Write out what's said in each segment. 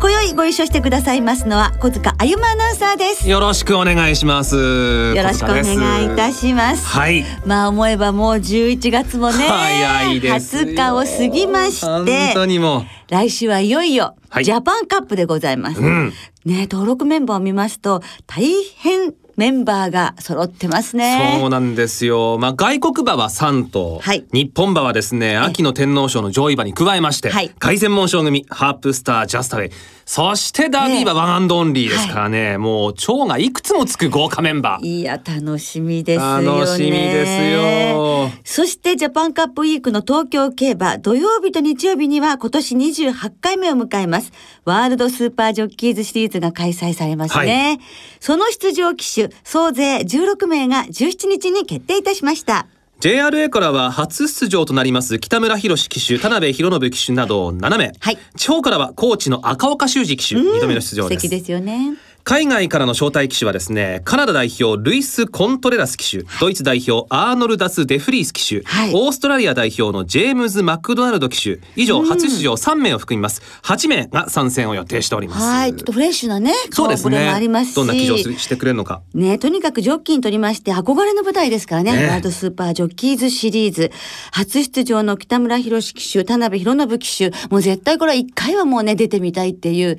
今宵ご一緒してくださいますのは小塚あゆまアナウンサーですよろしくお願いします。よろしくお願いいたしますはい。まあ思えばもう11月もね早いですよ20日を過ぎまし本て当にも来週はいよいよはいジャパンカップでございます、う。うん。ね登録メンバーを見ますと大変メンバーが揃ってますね。そうなんですよ。まあ外国馬は3頭、はい。日本馬はですね、秋の天皇賞の上位馬に加えまして、はい。凱旋門賞組、ハープスター、ジャスタウェイ、そしてダービー馬ワンアンドオンリーですからね、もう超がいくつもつく豪華メンバー。いや楽しみですよね。楽しみですよ。そしてジャパンカップウィークの東京競馬土曜日と日曜日には今年28回目を迎えます。ワールドスーパージョッキーズシリーズが開催されますね、その出場騎手総勢16名が17日に決定いたしました JRA からは初出場となります北村宏騎手、田辺裕信騎手など7名。はい地方からは高知の赤岡修二騎手、2度目の出場です。素敵ですよね海外からの招待騎手はですね、カナダ代表ルイス・コントレラス騎手、ドイツ代表アーノルダス・デフリース騎手、はいオーストラリア代表のジェームズ・マクドナルド騎手、以上初出場3名を含みます。8名が参戦を予定しております。はいちょっとフレッシュなね顔ぶれねもありますしどんな騎乗してくれるのか。ねとにかくジョッキーにとりまして憧れの舞台ですからね。ねワールドスーパージョッキーズシリーズ。初出場の北村博騎手、田辺博信騎手。もう絶対これは一回はもうね、出てみたいっていう。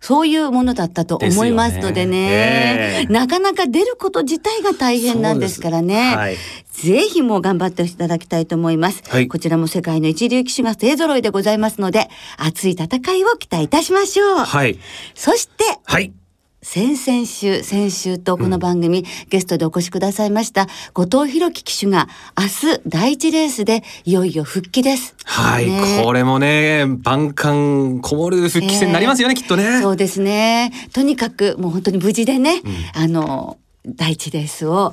そういうものだったと思いますのでねですよねなかなか出ること自体が大変なんですからね。はいぜひもう頑張っていただきたいと思います。はいこちらも世界の一流騎手が勢揃いでございますので、熱い戦いを期待いたしましょう。はい。そして、はい。先々週、先週とこの番組、ゲストでお越しくださいました、後藤弘樹騎手が明日第一レースでいよいよ復帰です。はい、ねこれもね、万感こもる復帰戦になりますよね、きっとね。そうですね。とにかくもう本当に無事でね、あの、第一レースを、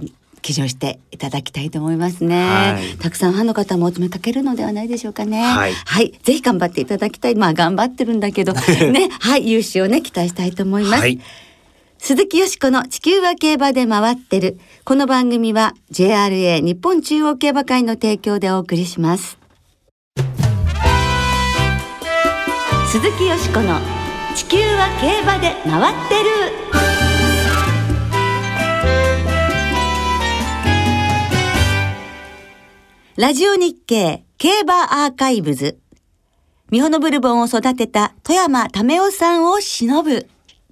えー騎乗していただきたいと思いますね、はいたくさんファンの方もお詰めかけるのではないでしょうかね。はいぜひ頑張っていただきたい。まあ頑張ってるんだけど、ね、はい、優勝をね、期待したいと思います。はい。鈴木よしこの地球は競馬で回ってる。この番組は JRA 日本中央競馬会の提供でお送りします。鈴木よしこの地球は競馬で回ってる。ラジオ日経競馬アーカイブズ。ミホノブルボンを育てた富山為夫さんを忍ぶ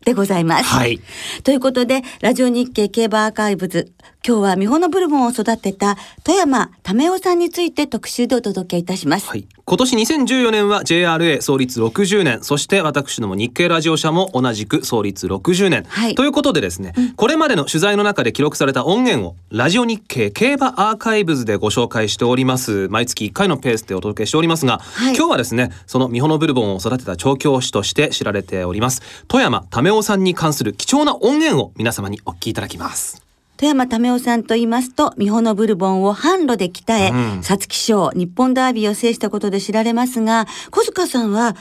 でございます。はい。ということで、ラジオ日経競馬アーカイブズ、今日はミホノブルボンを育てた富山為夫さんについて特集でお届けいたします。はい。今年2014年は JRA 創立60年、そして私ども日経ラジオ社も同じく創立60年。はいということでですね、これまでの取材の中で記録された音源をラジオ日経競馬アーカイブズでご紹介しております。毎月1回のペースでお届けしておりますが、はい今日はですね、そのミホノブルボンを育てた調教師として知られております、富山為夫さんに関する貴重な音源を皆様にお聞きいただきます。富山為夫さんと言いますと、ミホノブルボンを販路で鍛え、うん。皐月賞、日本ダービーを制したことで知られますが、小塚さんは、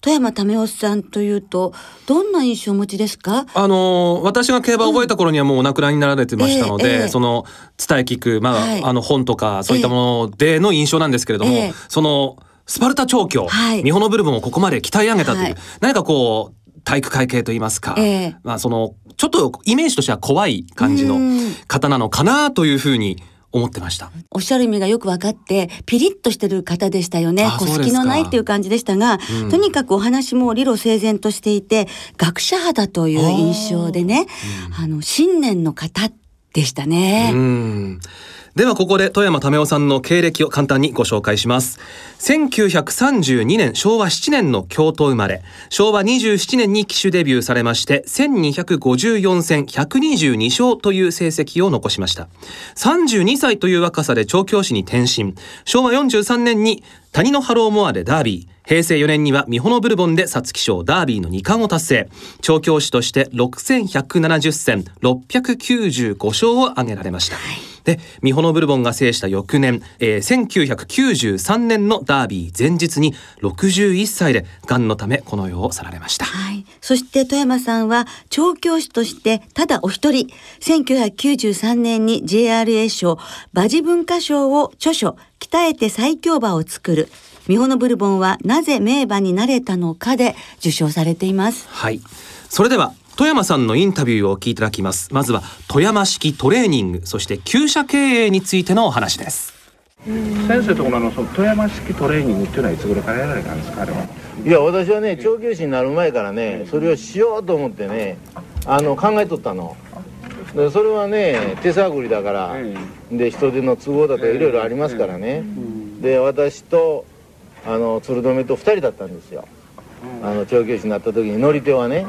富山為夫さんというと、どんな印象をお持ちですか？あのー私が競馬を覚えた頃にはもうお亡くなりになられてましたので、ええええ。その伝え聞く、まあ、はい。あの本とかそういったものでの印象なんですけれども、ええ。そのスパルタ調教、はい。ミホノブルボンをここまで鍛え上げたという、はい。何かこう体育会系といいますか、ええ。まあそのちょっとイメージとしては怖い感じのうん。方なのかなというふうに思ってました。おっしゃる意味がよく分かって、ピリッとしてる方でしたよね。隙のないっていう感じでしたが、うん。とにかくお話も理路整然としていて、学者肌という印象でね、あの、信念の方でしたね。うんではここで富山為夫さんの経歴を簡単にご紹介します。1932年昭和7年の京都生まれ。昭和27年に騎手デビューされまして1254戦122勝という成績を残しました。32歳という若さで調教師に転身。昭和43年に谷のハローモアでダービー。平成4年には美穂のブルボンで皐月賞ダービーの2冠を達成。調教師として6170戦695勝を挙げられました、で美穂のブルボンが制した翌年、えー、1993年のダービー前日に61歳で癌のためこの世を去られました、はい、そして富山さんは調教師としてただお一人1993年に JRA 賞馬事文化賞を著書鍛えて最強馬を作る美穂のブルボンはなぜ名馬になれたのかで受賞されています。はい。それでは富山さんのインタビューをお聞きいただきます。まずは富山式トレーニングそして厩舎経営についてのお話です。先生ところのその富山式トレーニングっていうのはいつ頃からやられたんですか？あれは。いや私はね調教師になる前からねそれをしようと思ってねあの考えとったの。でそれはね手探りだから、で人手の都合だとかいろいろありますからね、で私とあの鶴留と2人だったんですよ、あの調教師になった時に乗り手はね、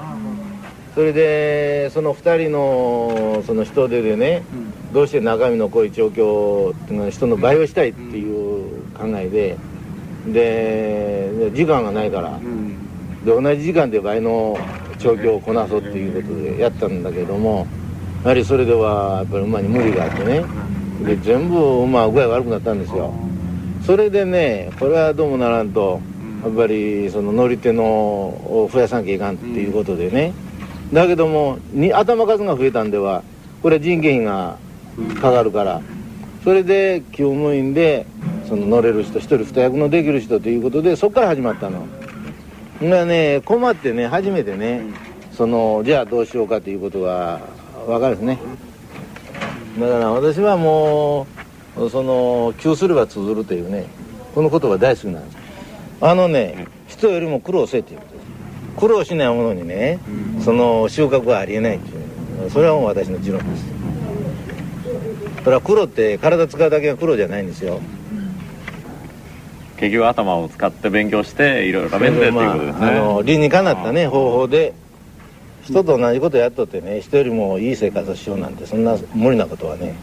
それでその2人のその人手でね、うん、どうして中身の濃い調教っていうのは人の倍をしたいっていう考えでで時間がないから、うん、で同じ時間で倍の調教をこなそうっていうことでやったんだけどもやはりそれではやっぱり馬に無理があってね。で全部馬は具合悪くなったんですよ。それでねこれはどうもならんとやっぱりその乗り手のを増やさなきゃいかんっていうことでね、だけどもに頭数が増えたんではこれは人件費がかかるからそれで厩務員でその乗れる人一人二役のできる人ということでそこから始まったの。がね困ってね初めてねそのじゃあどうしようかということが分かるんですね。だから私はもうその窮すれば通ずるというねこの言葉大好きなんです。あのね人よりも苦労せっていうこと苦労しないものにね、その収穫はありえないっていう。それはもう私の持論です。それは苦労って体使うだけが苦労じゃないんですよ。結局頭を使って勉強していろいろ食べてっていうことですね、まあ、あの理にかなったね方法で人と同じことやっとってね人よりもいい生活をしようなんてそんな無理なことはね、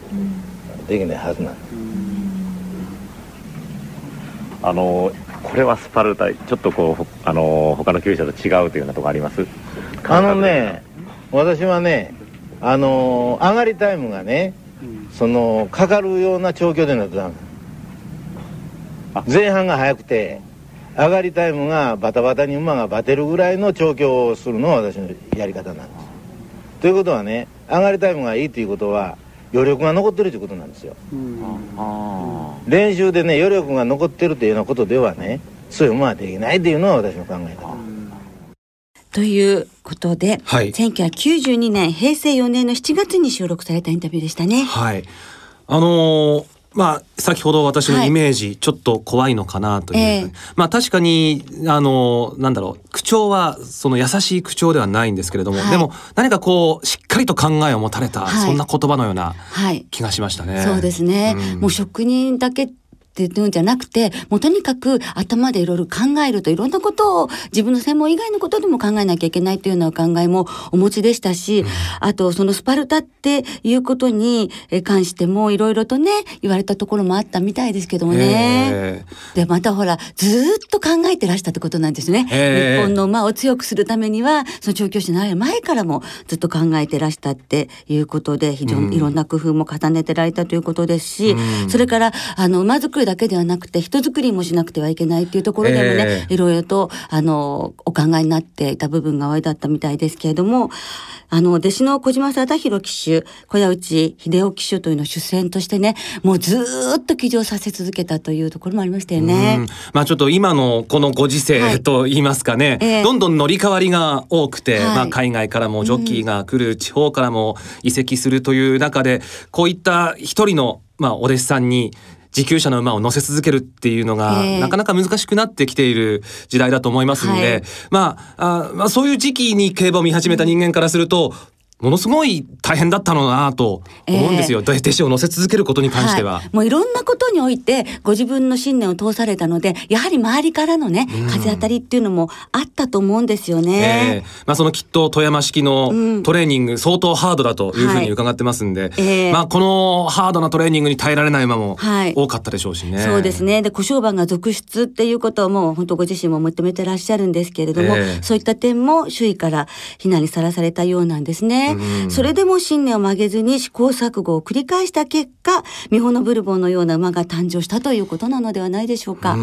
できないはずなんで。すあのこれはスパルタちょっとこうあの他の厩舎と違うというようなとこあります？あのね私はねあの上がりタイムがね、そのかかるような調教でないとダメ前半が早くて上がりタイムがバタバタに馬がバテるぐらいの調教をするのが私のやり方なんです。ということはね上がりタイムがいいということは余力が残ってるということなんですよ、練習でね余力が残ってるというようなことではねそういう馬はできないというのは私の考え方。ということで、はい、1992年平成4年の7月に収録されたインタビューでしたね。はい。あのーまあ、先ほど私のイメージ、はい、ちょっと怖いのかなという、えー、まあ確かにあのなんだろう口調はその優しい口調ではないんですけれども、はい、でも何かこうしっかりと考えを持たれた、はい、そんな言葉のような気がしましたね。そうですね、うん、もう職人だけっていうんじゃなくて、もうとにかく頭でいろいろ考えるといろんなことを自分の専門以外のことでも考えなきゃいけないというような考えもお持ちでしたし、うん、あとそのスパルタっていうことに関してもいろいろとね、言われたところもあったみたいですけどもね。で、またほら、ずっと考えてらしたってことなんですね。日本の馬を強くするためには、その調教師になる前からもずっと考えてらしたっていうことで、非常にいろんな工夫も重ねてられたということですし、うん、それから、あの、馬作りだけではなくて人づくりもしなくてはいけないっていうところでもね、えー、いろいろとあのお考えになっていた部分が多いだったみたいですけれどもあの弟子の小島貞弘騎手小屋内秀夫騎手というのを主戦としてねもうずっと騎乗させ続けたというところもありましたよね。まあちょっと今のこのご時世と言いますかね、はいえ。ー、どんどん乗り換わりが多くて、はい、まあ海外からもジョッキーが来る、うん、地方からも移籍するという中でこういった一人のまあお弟子さんに自給車の馬を乗せ続けるっていうのが、なかなか難しくなってきている時代だと思いますんで、はい、まああ、まあそういう時期に競馬を見始めた人間からすると、ものすごい大変だったのなと思うんですよ、えー、弟子を乗せ続けることに関しては、はい、もういろんなことにおいてご自分の信念を通されたのでやはり周りからのね風当たりっていうのもあったと思うんですよね、えー、まあ、そのきっと富山式のトレーニング相当ハードだというふうに伺ってますんで、はいえ。ー、まあ、このハードなトレーニングに耐えられない馬も多かったでしょうしね、はい、そうですね。で故障馬が続出っていうことをもう本当ご自身も認めてらっしゃるんですけれども、そういった点も周囲から非難にさらされたようなんですね、それでもも信念を曲げずに試行錯誤を繰り返した結果、ミホノブルボンのような馬が誕生したということなのではないでしょうか。う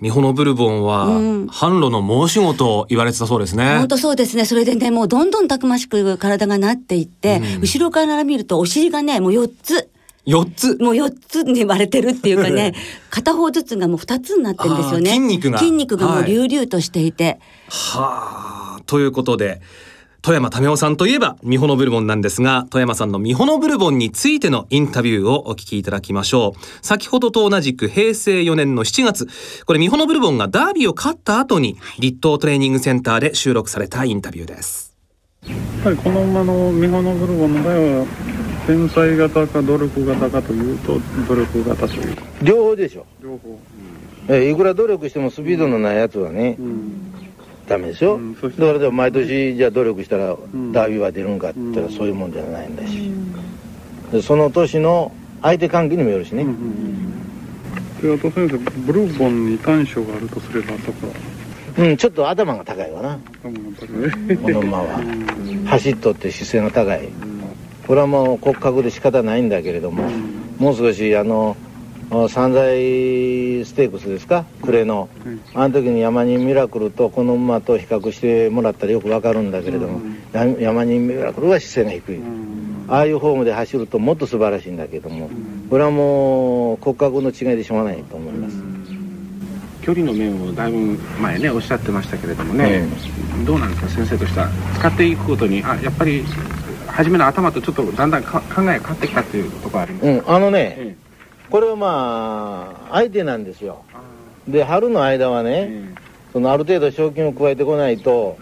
ミホノブルボンは、販路の申し子と言われてたそうですね。本当そうですね。それでね、もうどんどんたくましく体がなっていって、後ろから見るとお尻がね、もう4つ。4つ？もう4つに割れてるっていうかね片方ずつがもう2つになってるんですよね。筋肉が。筋肉がもう隆々としていて。はあ。ということで富山為夫さんといえばミホノブルボンなんですが富山さんのミホノブルボンについてのインタビューをお聞きいただきましょう。先ほどと同じく平成4年の7月これミホノブルボンがダービーを勝った後に立東トレーニングセンターで収録されたインタビューです。やっぱりこの馬のミホノブルボンの場合は天才型か努力型かというと努力型という両方でしょ。両方、うん、えいくら努力してもスピードのないやつはね、うんダメでしょ、うん、だからでも毎年じゃあ努力したらダービーは出るんかって言ったらそういうもんじゃないんだし、でその年の相手関係にもよるしね、であと先生ブルーボンに短所があるとすればそこはうんちょっと頭が高いわな。この馬は。走っとって姿勢が高い。これはもう骨格で仕方ないんだけれどももう少しあの散財ステークスですか？暮れの、あの時に山人ミラクルとこの馬と比較してもらったらよくわかるんだけれども、山人ミラクルは姿勢が低い、ああいうフォームで走るともっと素晴らしいんだけども、これはもう骨格の違いでしょうがないと思います、距離の面をだいぶ前ねおっしゃってましたけれどもね、どうなんですか先生としては。使っていくことにあやっぱり初めの頭とちょっとだんだん考えが変わってきたっていうところありますか、うん、あのね、ええこれはまあ相手なんですよ。で春の間はね、そのある程度賞金を加えてこないと、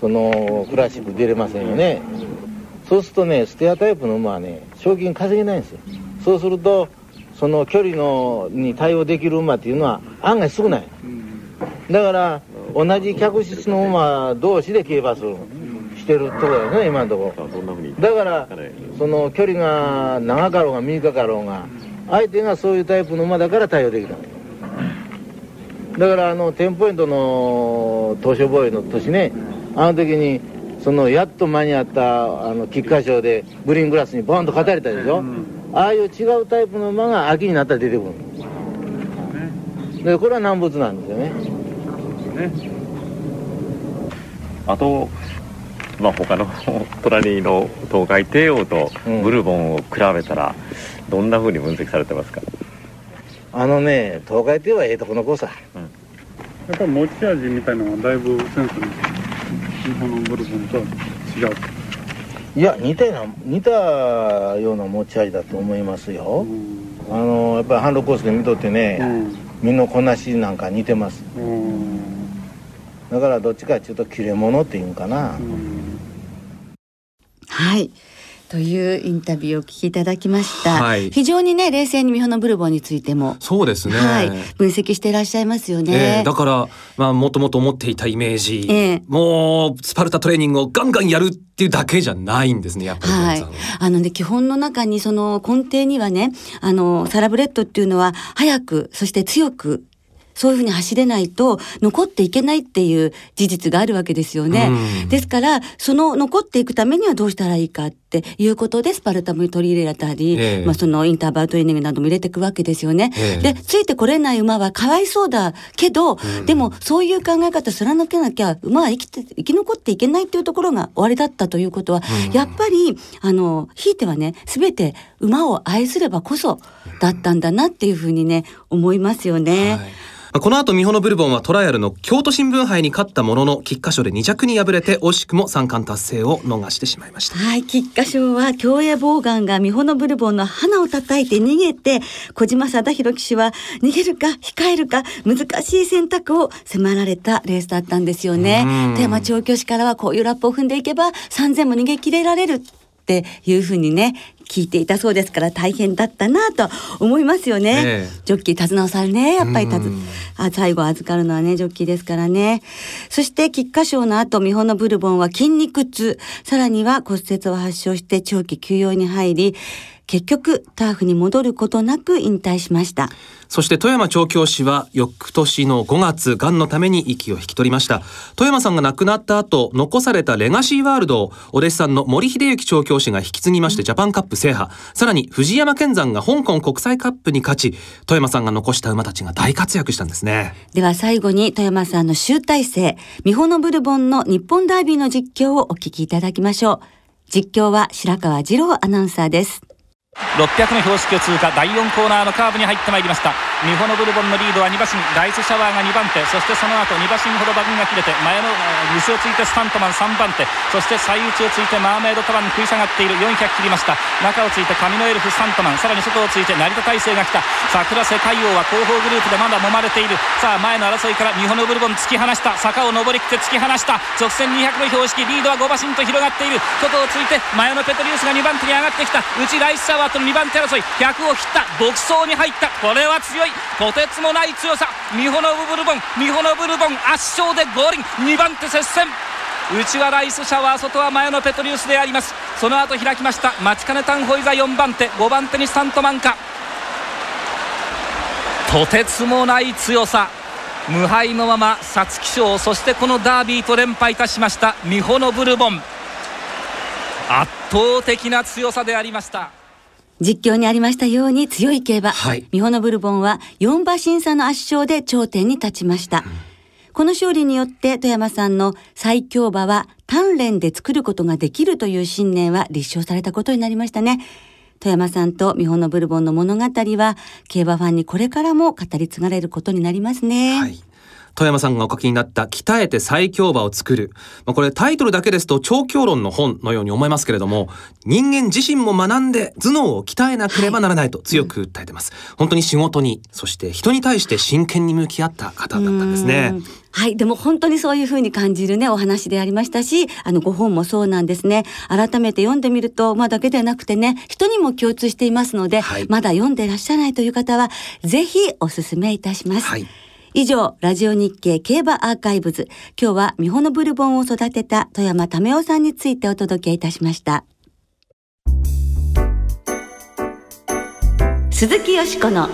そのクラシック出れませんよね、そうするとねステアタイプの馬はね賞金稼げないんですよ。そうするとその距離のに対応できる馬っていうのは案外少ない、だから同じ客室の馬同士で競馬する、してるところですね今のとこ。ろだからその距離が長かろうが短かろうが相手がそういうタイプの馬だから対応できただからあのテンポイントの東証防衛の年ねあの時にそのやっと間に合ったあの菊花賞でグリーングラスにボンと勝たれたでしょ、うん、ああいう違うタイプの馬が秋になったら出てくる。でこれは難物なんですよね。ね。あとまあ他の隣の東海帝王とブルボンを比べたら、うんどんなふうに分析されてますか？あのね東海帝はええとこの子さ、うん、やっぱり持ち味みたいなのはだいぶセンスに日本のブルボンとは違う。いや似たような似たような持ち味だと思いますよ、うん、あのやっぱりハンドコースで見とってね、うん、身のこなしなんか似てます、うん、だからどっちかっていうと切れ者っていうんかな、はいというインタビューをお聞きいただきました、はい、非常にね冷静にミホノブルボンについてもそうですね、はい、分析していらっしゃいますよね、えー、だからまあもともと思っていたイメージ、えー、もうスパルタトレーニングをガンガンやるっていうだけじゃないんですねやっぱり、はい、あのね基本の中にその根底にはねあのサラブレッドっていうのは早くそして強くそういうふうに走れないと残っていけないっていう事実があるわけですよね。ですから、その残っていくためにはどうしたらいいかっていうことで、スパルタム取り入れたり、えー、まあそのインターバルトレーニングなども入れていくわけですよね。えー、で、ついてこれない馬はかわいそうだけど、うん、でもそういう考え方貫けなきゃ、馬は生きて、生き残っていけないっていうところが終わりだったということは、うん、やっぱり、あの、ひいてはね、すべて馬を愛すればこそだったんだなっていうふうにね、思いますよね。はいこの後、ミホノブルボンはトライアルの京都新聞杯に勝ったものの、菊花賞で2着に敗れて、惜しくも三冠達成を逃してしまいました。はい、菊花賞は競泳ボウガンが美穂のブルボンの花を叩いて逃げて、小島貞弘騎手は逃げるか控えるか難しい選択を迫られたレースだったんですよね。富山調教師からはこういうラップを踏んでいけば3000も逃げ切れられるっていうふうにね、聞いていたそうですから大変だったなと思いますよね。えジョッキー手綱をさるね。やっぱり手あ最後預かるのはね、ジョッキーですからね。そして菊花賞の後、美穂のブルボンは筋肉痛、さらには骨折を発症して長期休養に入り、結局ターフに戻ることなく引退しました。そして富山調教師は翌年の5月がんのために息を引き取りました。富山さんが亡くなった後残されたレガシーワールドをお弟子さんの森秀幸調教師が引き継ぎましてジャパンカップ制覇。さらに藤山健山が香港国際カップに勝ち富山さんが残した馬たちが大活躍したんですね。では最後に富山さんの集大成美穂のブルボンの日本ダービーの実況をお聞きいただきましょう。実況は白川二郎アナウンサーです600の標識を通過。第4コーナーのカーブに入ってまいりました。ミホノブルボンのリードは2馬身。ライスシャワーが2番手。そしてその後2馬身ほど馬群が切れて前の西をついてスタントマン3番手。そして最内をついてマーメイドタワン食い下がっている。400切りました。中をついて神のエルフスタントマン。さらに外をついて成田大勢が来た。桜世界王は後方グループでまだ揉まれている。さあ前の争いからミホノブルボン突き放した。坂を上りきって突き放した。直線200の標識。リードは5馬身と広がっている。外をついて前のペトリウスが2番手に上がってきた。内ライスシャワーとの2番手争い100を切った独走に入った。これは強い。とてつもない強さ。ミホノブルボンミホノブルボン圧勝でゴール2番手接戦。内はライスシャワー外は前のペトリウスであります。その後開きました。マチカネタンホイザ4番手。5番手にスタントマンかとてつもない強さ。無敗のまま皐月賞。そしてこのダービーと連敗いたしました。ミホノブルボン。圧倒的な強さでありました。実況にありましたように強い競馬、はい、ミホノブルボンは4馬審査の圧勝で頂点に立ちました。うん、この勝利によって富山さんの最強馬は鍛錬で作ることができるという信念は立証されたことになりましたね。富山さんとミホノブルボンの物語は競馬ファンにこれからも語り継がれることになりますね。はい富山さんがお書きになった鍛えて最強馬を作る。まあ、これタイトルだけですと超強論の本のように思いますけれども、人間自身も学んで頭脳を鍛えなければならないと強く訴えてます。はい、本当に仕事に、そして人に対して真剣に向き合った方だったんですね。はい。でも本当にそういうふうに感じるね、お話でありましたし、あの、ご本もそうなんですね。改めて読んでみると、まあだけでなくてね、人にも共通していますので、はい、まだ読んでいらっしゃらないという方は、ぜひお勧めいたします。はい以上、ラジオ日経競馬アーカイブズ。今日は美穂のブルボンを育てた富山為夫さんについてお届けいたしました。鈴木よしこの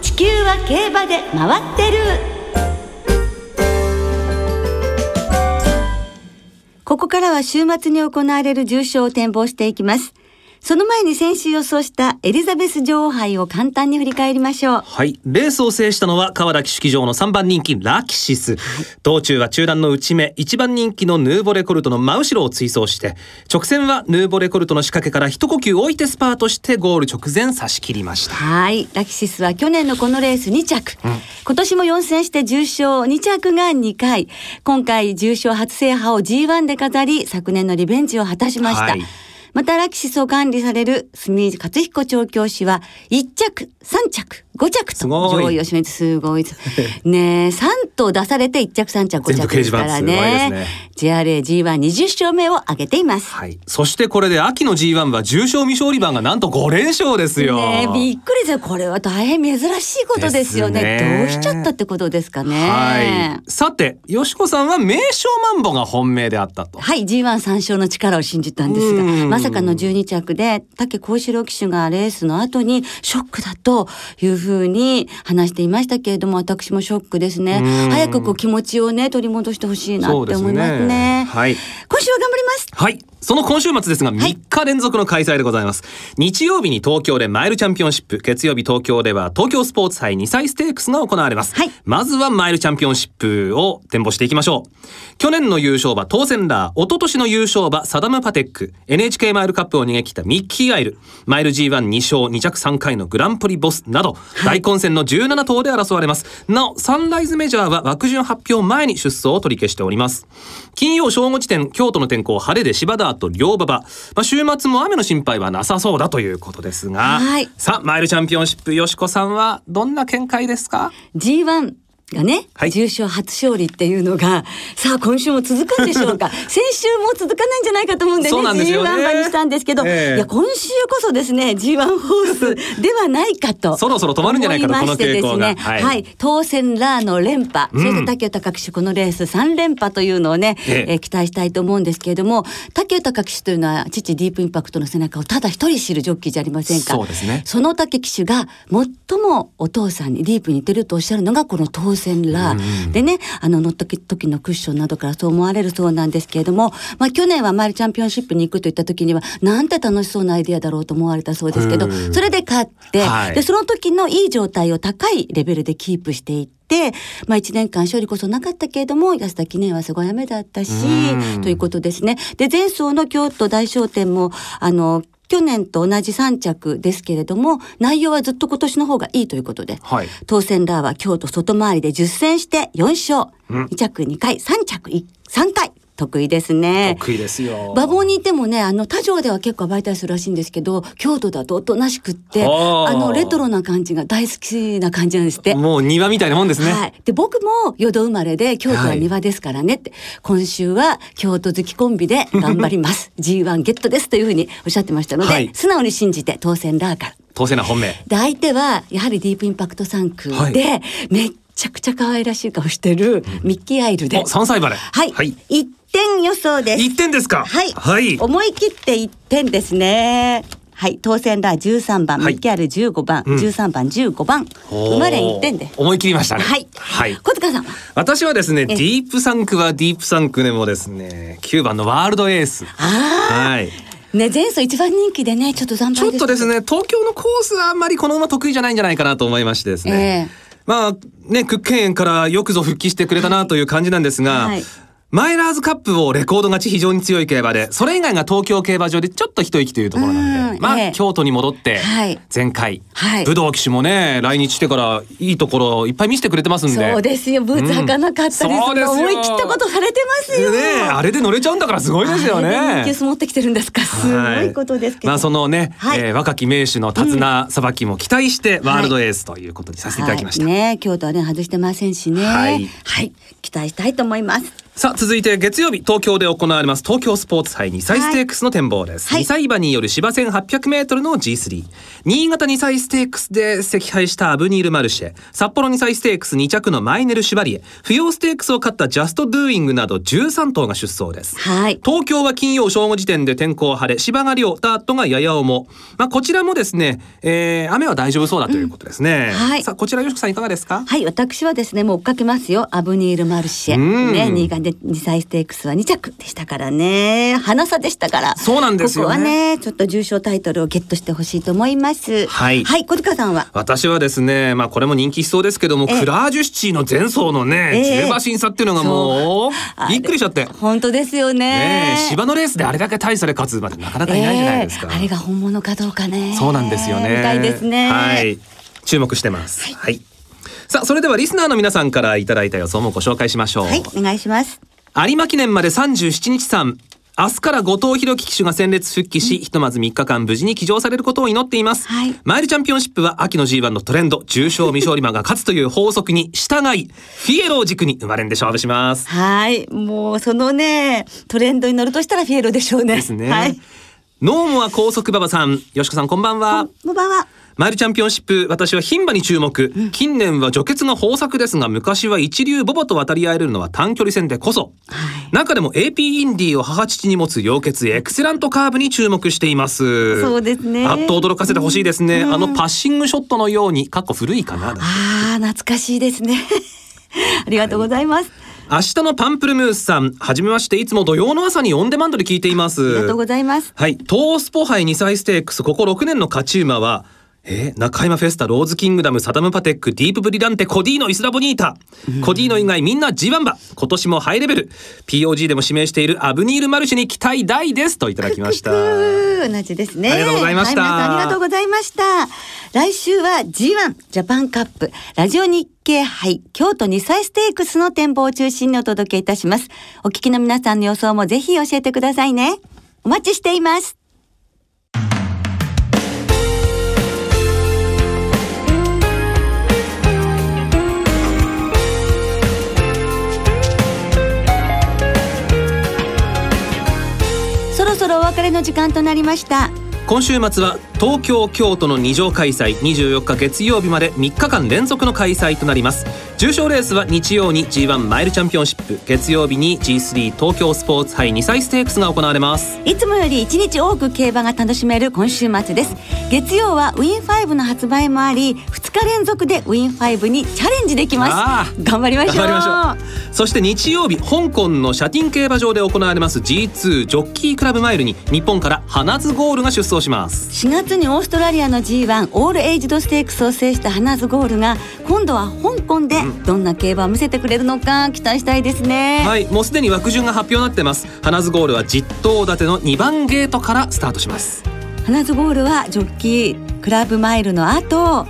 地球は競馬で回ってる。ここからは週末に行われる重賞を展望していきます。その前に先週予想したエリザベス女王杯を簡単に振り返りましょう。はい。レースを制したのは川田騎式場の3番人気ラキシス。道中は中段の内目、1番人気のヌーボレコルトの真後ろを追走して、直線はヌーボレコルトの仕掛けから一呼吸置いてスパートしてゴール直前差し切りました。はい。ラキシスは去年のこのレース2着。うん、今年も4戦して重賞2着が2回。今回重賞初制覇を G1 で飾り、昨年のリベンジを果たしました。はいまたラキシスを管理される住井勝彦調教師は1着、3着、5着と上位を占めてすごい。ねえ、3頭出されて1着、3着、5着ですからね。ね JRA G120 勝目を挙げています。はい。そしてこれで秋の G1 は重賞未勝利番がなんと5連勝ですよ。ねびっくりですよ。これは大変珍しいことですよね。ねどうしちゃったってことですかね。はい。さて、よしこさんは名称マンボが本命であったと。はい。G13 勝の力を信じたんですが、まさかの12着で、竹幸四郎騎手がレースの後にショックだというふうに話していましたけれども、私もショックですね。早くこう気持ちをね、取り戻してほしいなって思いますね。ね。はい。今週は頑張ります。はい。その今週末ですが3日連続の開催でございます、はい、日曜日に東京でマイルチャンピオンシップ月曜日東京では東京スポーツ杯2歳ステークスが行われます、はい、まずはマイルチャンピオンシップを展望していきましょう。去年の優勝馬当選ラー一昨年の優勝馬サダムパテック NHK マイルカップを逃げ切ったミッキーアイル。マイル G12 勝2着3回のグランプリボスなど、はい、大混戦の17頭で争われます。なおサンライズメジャーは枠順発表前に出走を取り消しております。金曜正午時点今京都の天候晴れで芝田と両馬場、まあ、週末も雨の心配はなさそうだということですが、はい。さあマイルチャンピオンシップよしこさんはどんな見解ですか？G1 がね、はい。重賞初勝利っていうのがさあ今週も続くんでしょうか。先週も続かないんじゃないかと思うんでねでね。G1 馬にしたんですけど、ええ。いや今週こそですね G1 ホースではないかとそろそろ止まるんじゃないかと思ましてですこの傾向が。ね。はい。はい、当選ラーの連覇、うん。そして竹豊騎手このレース3連覇というのをね、ええ。えー期待したいと思うんですけれども竹豊騎手というのは父ディープインパクトの背中をただ一人知るジョッキーじゃありませんか。そうですね。その竹騎手が最もお父さんにディープに似てるとおっしゃるのがこの当選ラー、でねあの乗った時のクッションなどからそう思われるそうなんですけれども、まあ、去年はマイルチャンピオンシップに行くといった時にはなんて楽しそうなアイデアだろうと思われたそうですけどうんそれで勝って、はい。でその時のいい状態を高いレベルでキープしていって、まあ、1年間勝利こそなかったけれども安田記念はすごい雨だったしうん。ということですね。で前走の京都大商店もあの去年と同じ3着ですけれども内容はずっと今年の方がいいということで、はい。当選ラーは京都外回りで10戦して4勝、うん。2着2回3着3回得意ですね。得意ですよ。馬房にいてもねあの他城では結構暴いたりするらしいんですけど京都だとおとなしくってはあ。あのレトロな感じが大好きな感じなんですって。もう庭みたいなもんですね、はい、で僕も淀生まれで京都は庭ですからねって、今週は京都好きコンビで頑張ります。G1 ゲットですというふうにおっしゃってましたので、はい。素直に信じて当選ラーから当選な本命。で相手はやはりディープインパクト3区で、はい。めっちゃくちゃ可愛らしい顔してるミッキーアイルで、お三歳馬で。はい、はい、一点予想です。一点ですか？はい、はい。思い切って一点ですね。はい。当選ラー13番、はい。ミッキーアイル15番、うん。13番15番。おー。生まれ一点で思い切りましたね。はい、はい。小塚さんは？私はですねえディープサンクはディープサンクでもですね9番のワールドエース。あはい。あね前走一番人気でねちょっと惨敗ちょっとですね東京のコースはあんまりこの馬得意じゃないんじゃないかなと思いましてですね、えまあね屈腱炎からよくぞ復帰してくれたなという感じなんですが、はいマイラーズカップをレコード勝ち非常に強い競馬でそれ以外が東京競馬場でちょっと一息というところなん。でまあ、うんええ。京都に戻ってはい。前回、はい。武道騎手もね来日してからいいところいっぱい見せてくれてますんで。そうですよ。ブーツ履かなかったりうん思い切ったことされてますよ。ねえあれで乗れちゃうんだからすごいですよね。人気薄持ってきてるんですか。すごいことですけど、まあそのね、はい。えー若き名手の手綱さばきも期待してワールドエースということにさせていただきました。はい、ね京都はね外してませんしね。はい。はい、期待したいと思います。さあ続いて月曜日東京で行われます東京スポーツ杯2歳ステークスの展望です、はい。2歳馬による芝線 800m の G3 新潟2歳ステークスで惜敗したアブニール・マルシェ。札幌2歳ステークス2着のマイネル・シュバリエ。芙蓉ステークスを勝ったジャスト・ドゥーイングなど13頭が出走です。はい。東京は金曜正午時点で天候晴れ芝が良ダートがやや重。まあこちらもですね、えー雨は大丈夫そうだということですね、はい。さあこちらよしこさんいかがですか？はい私はですねもう追っかけますよ。アブニール・マルシェ。うん。ね新潟で2歳ステークスは2着でしたからね。花差でしたから。そうなんですよね。ここはねちょっと重賞タイトルをゲットしてほしいと思います。はい。はい小塚さんは？私はですね、まあこれも人気しそうですけども、ええ。クラージュシチーの前走のね、ええ。10馬審査っていうのがもう、あびっくりしちゃって。本当ですよね。ねえ、芝のレースであれだけ大差で勝つ馬ってなかなかいないじゃないですか。ええ。あれが本物かどうかね。そうなんですよね。みたいですね。はい。注目してます。はい。さあ、それではリスナーの皆さんからいただいた予想もご紹介しましょう。はいお願いします有馬記念まで37日間明日から後藤弘樹騎手が戦列復帰し、ひとまず3日間無事に騎乗されることを祈っています、はい。マイルチャンピオンシップは秋の G1 のトレンド重賞未勝利馬が勝つという法則に従いフィエロを軸に生まれんで勝負します。はい。もうそのねトレンドに乗るとしたらフィエロでしょうね。ですね、はいノーモア高速馬場さん。よしこさんこんばんは。こんばんは。マイルチャンピオンシップ私は牝馬に注目、近年は除血が豊作ですが昔は一流ボバと渡り合えるのは短距離戦でこそ、中でも AP インディを母父に持つ陽血エクセラントカーブに注目しています。そうですね。あっと驚かせてほしいですね、あのパッシングショットのようにかっこ古いかなあー懐かしいですね。ありがとうございます、明日のパンプルムースさんはじめまして。いつも土曜の朝にオンデマンドで聞いています。ありがとうございますはい、トースポ杯2歳ステークスここ6年の勝ち馬は、えー、中山フェスタ、ローズキングダム、サダムパテック、ディープブリランテ、コディーノ、イスラボニータ。コディーノ以外みんな G1 馬。今年もハイレベル。POG でも指名しているアブニール・マルシェに期待大ですといただきました。同じですね。ありがとうございましたはい、皆さんありがとうございました。来週は G1 ジャパンカップラジオ日経杯京都2歳ステークスの展望を中心にお届けいたします。お聞きの皆さんの予想もぜひ教えてくださいね。お待ちしています。そろそろお別れの時間となりました。今週末は東京京都の2乗開催24日月曜日まで3日間連続の開催となります。重賞レースは日曜に G1 マイルチャンピオンシップ月曜日に G3 東京スポーツ杯2歳ステークスが行われます。いつもより1日多く競馬が楽しめる今週末です。月曜はウィン5の発売もあり2日連続でウィン5にチャレンジできあます。頑張りましょう。頑張りましょう。そして日曜日香港のシャティン競馬場で行われます G2 ジョッキークラブマイルに日本から花津ゴールが出走します。4月にオーストラリアの G1 オールエイジドステークスを制した花ズゴールが今度は香港でどんな競馬を見せてくれるのか期待したいですね、はいもうすでに枠順が発表になってます。花津ゴールは10頭立ての2番ゲートからスタートします。花ズゴールはジョッキークラブマイルの後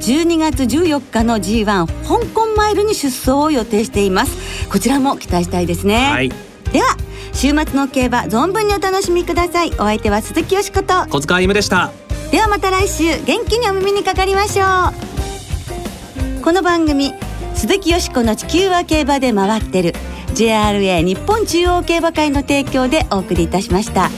12月14日の G1 香港マイルに出走を予定しています。こちらも期待したいですね、はいでは週末の競馬存分にお楽しみください。お相手は鈴木よしこと。小塚歩夢でした。ではまた来週元気にお耳にかかりましょう。この番組鈴木よしこの地球は競馬で回ってる。JRA 日本中央競馬会の提供でお送りいたしました。